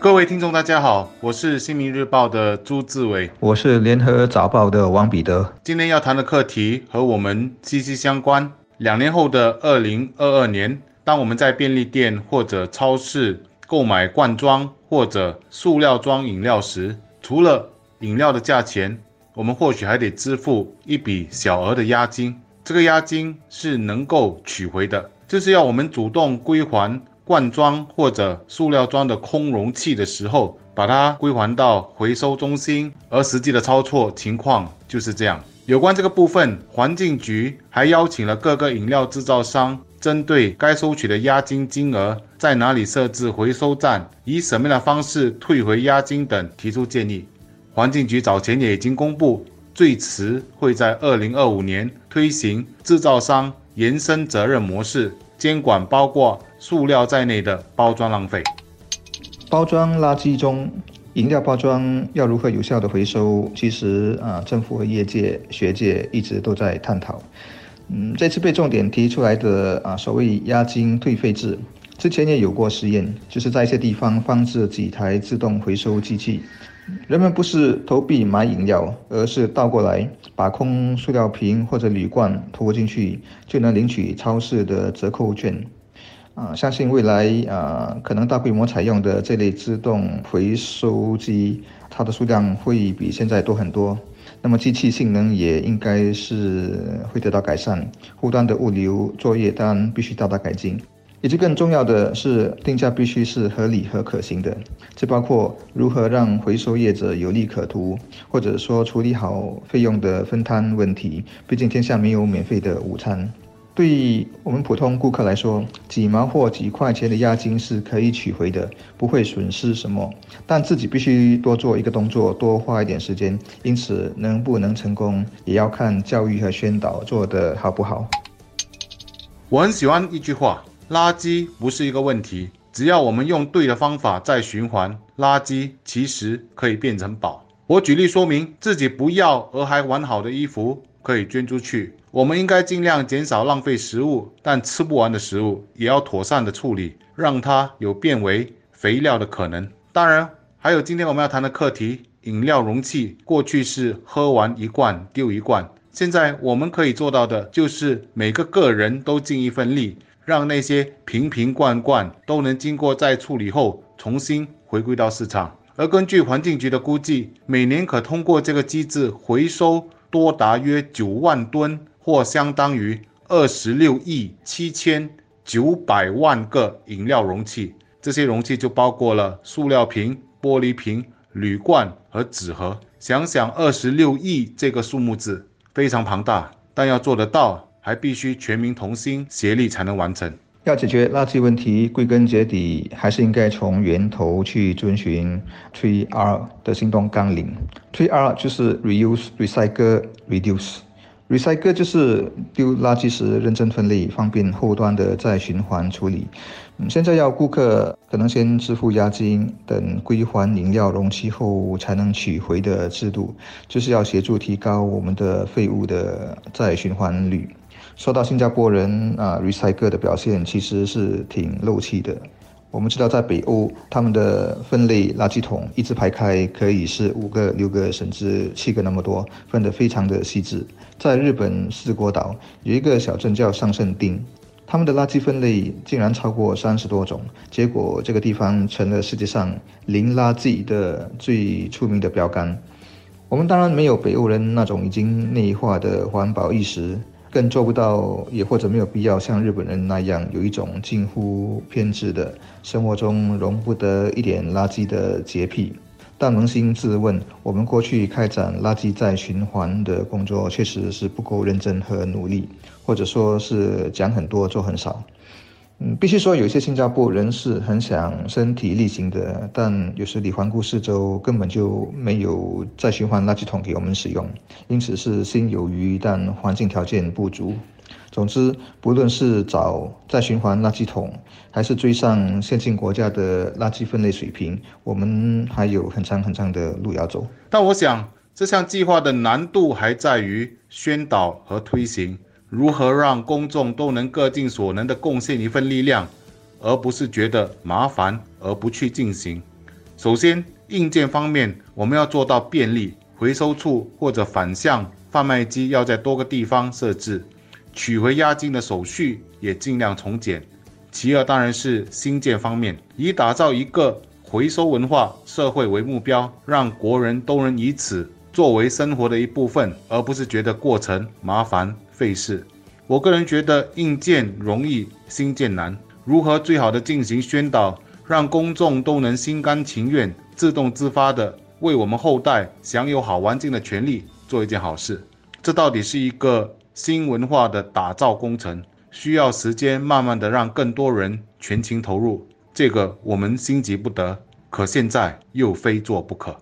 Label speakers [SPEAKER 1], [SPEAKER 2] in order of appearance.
[SPEAKER 1] 各位听众，大家好，我是新民日报的朱志伟，
[SPEAKER 2] 我是联合早报的王彼得。
[SPEAKER 1] 今天要谈的课题和我们息息相关。两年后的二零二二年，当我们在便利店或者超市购买罐装或者塑料装饮料时，除了饮料的价钱，我们或许还得支付一笔小额的押金。这个押金是能够取回的，就是要我们主动归还。罐装或者塑料装的空容器的时候，把它归还到回收中心，而实际的操作情况就是这样。有关这个部分，环境局还邀请了各个饮料制造商，针对该收取的押金金额，在哪里设置回收站，以什么样的方式退回押金等提出建议。环境局早前也已经公布，最迟会在二零二五年推行制造商延伸责任模式。监管包括塑料在内的包装浪费。
[SPEAKER 2] 包装垃圾中，饮料包装要如何有效的回收？其实啊，政府和业界、学界一直都在探讨。嗯，这次被重点提出来的啊，所谓押金退费制，之前也有过实验，就是在一些地方放置几台自动回收机器。人们不是投币买饮料，而是倒过来把空塑料瓶或者铝罐投进去，就能领取超市的折扣券。啊，相信未来啊，可能大规模采用的这类自动回收机，它的数量会比现在多很多。那么机器性能也应该是会得到改善，后端的物流作业当然必须大大改进。以及更重要的是，定价必须是合理和可行的。这包括如何让回收业者有利可图，或者说处理好费用的分摊问题。毕竟天下没有免费的午餐。对我们普通顾客来说，几毛或几块钱的押金是可以取回的，不会损失什么。但自己必须多做一个动作，多花一点时间。因此，能不能成功，也要看教育和宣导做得好不好。
[SPEAKER 1] 我很喜欢一句话。垃圾不是一个问题，只要我们用对的方法再循环，垃圾其实可以变成宝。我举例说明，自己不要而还完好的衣服可以捐出去。我们应该尽量减少浪费食物，但吃不完的食物也要妥善的处理，让它有变为肥料的可能。当然，还有今天我们要谈的课题：饮料容器过去是喝完一罐丢一罐，现在我们可以做到的就是每个个人都尽一份力。让那些瓶瓶罐罐都能经过再处理后重新回归到市场。而根据环境局的估计，每年可通过这个机制回收多达约九万吨，或相当于二十六亿七千九百万个饮料容器。这些容器就包括了塑料瓶、玻璃瓶、铝罐和纸盒。想想二十六亿这个数目字，非常庞大，但要做得到。还必须全民同心协力才能完成。
[SPEAKER 2] 要解决垃圾问题，归根结底还是应该从源头去遵循 Three R 的行动纲领。tr 就是 Reuse、Recycle、Reduce。Recycle 就是丢垃圾时认真分类，方便后端的再循环处理。嗯，现在要顾客可能先支付押金，等归还饮料容器后才能取回的制度，就是要协助提高我们的废物的再循环率。说到新加坡人啊，recycle 的表现其实是挺漏气的。我们知道，在北欧，他们的分类垃圾桶一字排开，可以是五个、六个，甚至七个那么多，分得非常的细致。在日本四国岛有一个小镇叫上圣町，他们的垃圾分类竟然超过三十多种，结果这个地方成了世界上零垃圾的最出名的标杆。我们当然没有北欧人那种已经内化的环保意识。更做不到，也或者没有必要像日本人那样有一种近乎偏执的生活中容不得一点垃圾的洁癖。但扪心自问，我们过去开展垃圾再循环的工作，确实是不够认真和努力，或者说是讲很多做很少。嗯，必须说，有些新加坡人是很想身体力行的，但有时你环顾四周，根本就没有再循环垃圾桶给我们使用，因此是心有余，但环境条件不足。总之，不论是找再循环垃圾桶，还是追上先进国家的垃圾分类水平，我们还有很长很长的路要走。
[SPEAKER 1] 但我想，这项计划的难度还在于宣导和推行。如何让公众都能各尽所能地贡献一份力量，而不是觉得麻烦而不去进行？首先，硬件方面，我们要做到便利，回收处或者反向贩卖机要在多个地方设置，取回押金的手续也尽量从简。其二，当然是新建方面，以打造一个回收文化社会为目标，让国人都能以此作为生活的一部分，而不是觉得过程麻烦费事。我个人觉得硬件容易，新建难。如何最好的进行宣导，让公众都能心甘情愿、自动自发的为我们后代享有好环境的权利做一件好事？这到底是一个新文化的打造工程。需要时间，慢慢的让更多人全情投入，这个我们心急不得，可现在又非做不可。